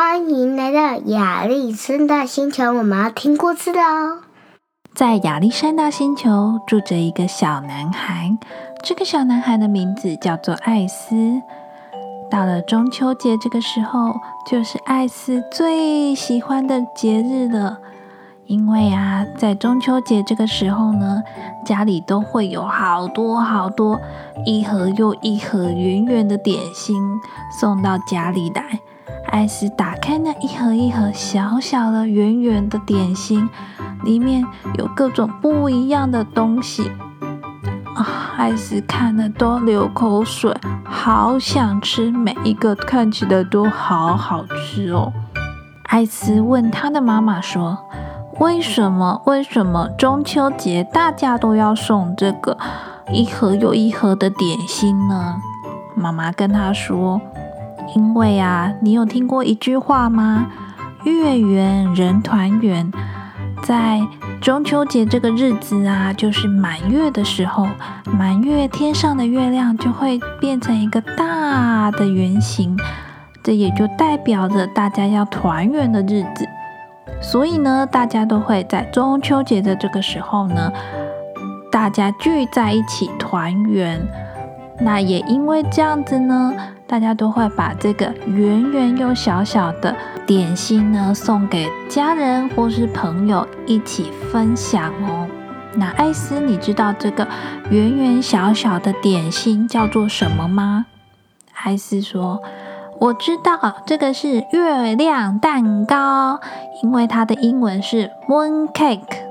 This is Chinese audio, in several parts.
欢迎来到亚历山大星球，我们要听故事的哦。在亚历山大星球住着一个小男孩，这个小男孩的名字叫做艾斯。到了中秋节这个时候，就是艾斯最喜欢的节日了。因为啊，在中秋节这个时候呢，家里都会有好多好多一盒又一盒圆圆的点心送到家里来。艾斯打开那一盒一盒小小的圆圆的点心，里面有各种不一样的东西啊！艾斯看了都流口水，好想吃每一个，看起来都好好吃哦。艾斯问他的妈妈说。为什么？为什么中秋节大家都要送这个一盒又一盒的点心呢？妈妈跟他说：“因为啊，你有听过一句话吗？月圆人团圆。在中秋节这个日子啊，就是满月的时候，满月天上的月亮就会变成一个大的圆形，这也就代表着大家要团圆的日子。”所以呢，大家都会在中秋节的这个时候呢，大家聚在一起团圆。那也因为这样子呢，大家都会把这个圆圆又小小的点心呢，送给家人或是朋友一起分享哦。那艾斯，你知道这个圆圆小小的点心叫做什么吗？艾斯说。我知道这个是月亮蛋糕，因为它的英文是 moon cake。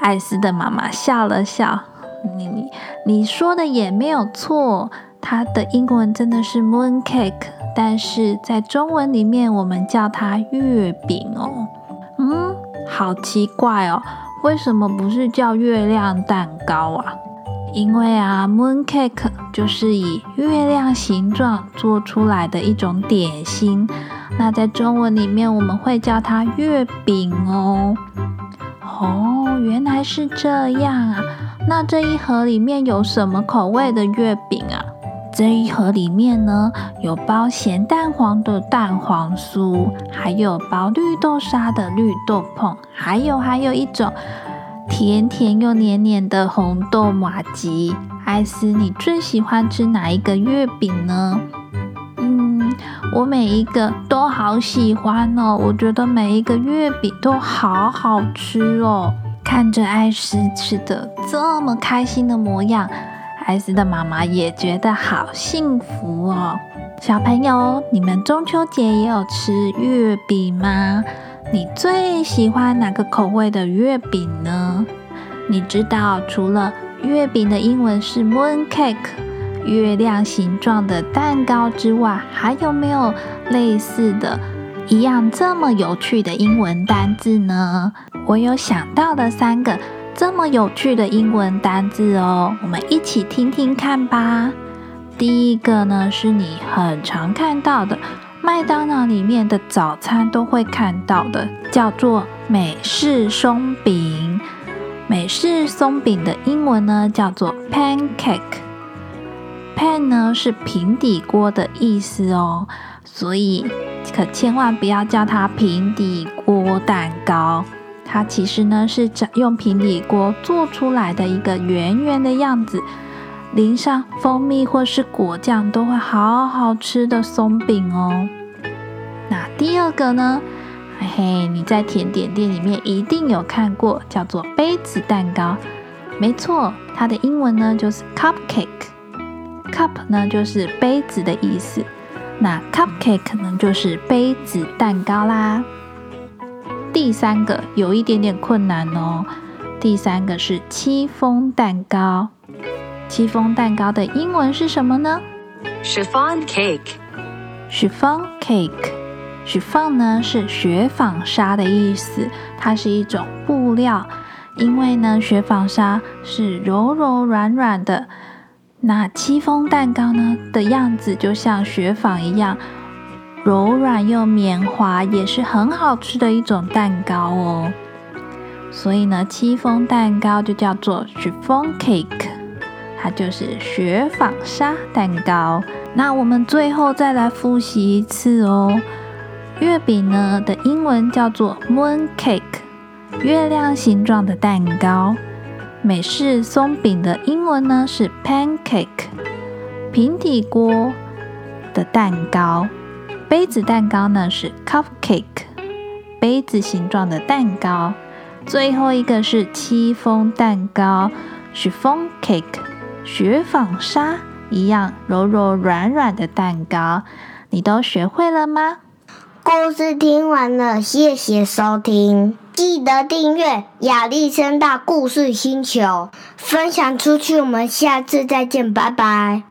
艾斯的妈妈笑了笑，你你说的也没有错，它的英文真的是 moon cake，但是在中文里面我们叫它月饼哦。嗯，好奇怪哦，为什么不是叫月亮蛋糕啊？因为啊，moon cake 就是以月亮形状做出来的一种点心，那在中文里面我们会叫它月饼哦。哦，原来是这样啊！那这一盒里面有什么口味的月饼啊？这一盒里面呢，有包咸蛋黄的蛋黄酥，还有包绿豆沙的绿豆椪，还有还有一种。甜甜又黏黏的红豆玛吉，艾斯，你最喜欢吃哪一个月饼呢？嗯，我每一个都好喜欢哦，我觉得每一个月饼都好好吃哦。看着艾斯吃的这么开心的模样，艾斯的妈妈也觉得好幸福哦。小朋友，你们中秋节也有吃月饼吗？你最喜欢哪个口味的月饼呢？你知道除了月饼的英文是 moon cake，月亮形状的蛋糕之外，还有没有类似的一样这么有趣的英文单字呢？我有想到了三个这么有趣的英文单字哦，我们一起听听看吧。第一个呢，是你很常看到的。麦当劳里面的早餐都会看到的，叫做美式松饼。美式松饼的英文呢叫做 pancake。pan 呢是平底锅的意思哦，所以可千万不要叫它平底锅蛋糕。它其实呢是用平底锅做出来的一个圆圆的样子，淋上蜂蜜或是果酱都会好好吃的松饼哦。那第二个呢？嘿嘿，你在甜点店里面一定有看过，叫做杯子蛋糕。没错，它的英文呢就是 cupcake。cup 呢就是杯子的意思，那 cupcake 可能就是杯子蛋糕啦。第三个有一点点困难哦。第三个是戚风蛋糕。戚风蛋糕的英文是什么呢？chiffon cake。chiffon cake。chiffon 呢是雪纺纱的意思，它是一种布料。因为呢，雪纺纱是柔柔软软的，那戚风蛋糕呢的样子就像雪纺一样，柔软又绵滑，也是很好吃的一种蛋糕哦。所以呢，戚风蛋糕就叫做 chiffon cake，它就是雪纺纱蛋糕。那我们最后再来复习一次哦。月饼呢的英文叫做 moon cake，月亮形状的蛋糕。美式松饼的英文呢是 pancake，平底锅的蛋糕。杯子蛋糕呢是 cupcake，杯子形状的蛋糕。最后一个是戚风蛋糕 chiffon cake，雪纺纱一样柔柔软软的蛋糕。你都学会了吗？故事听完了，谢谢收听，记得订阅亚历山大故事星球，分享出去。我们下次再见，拜拜。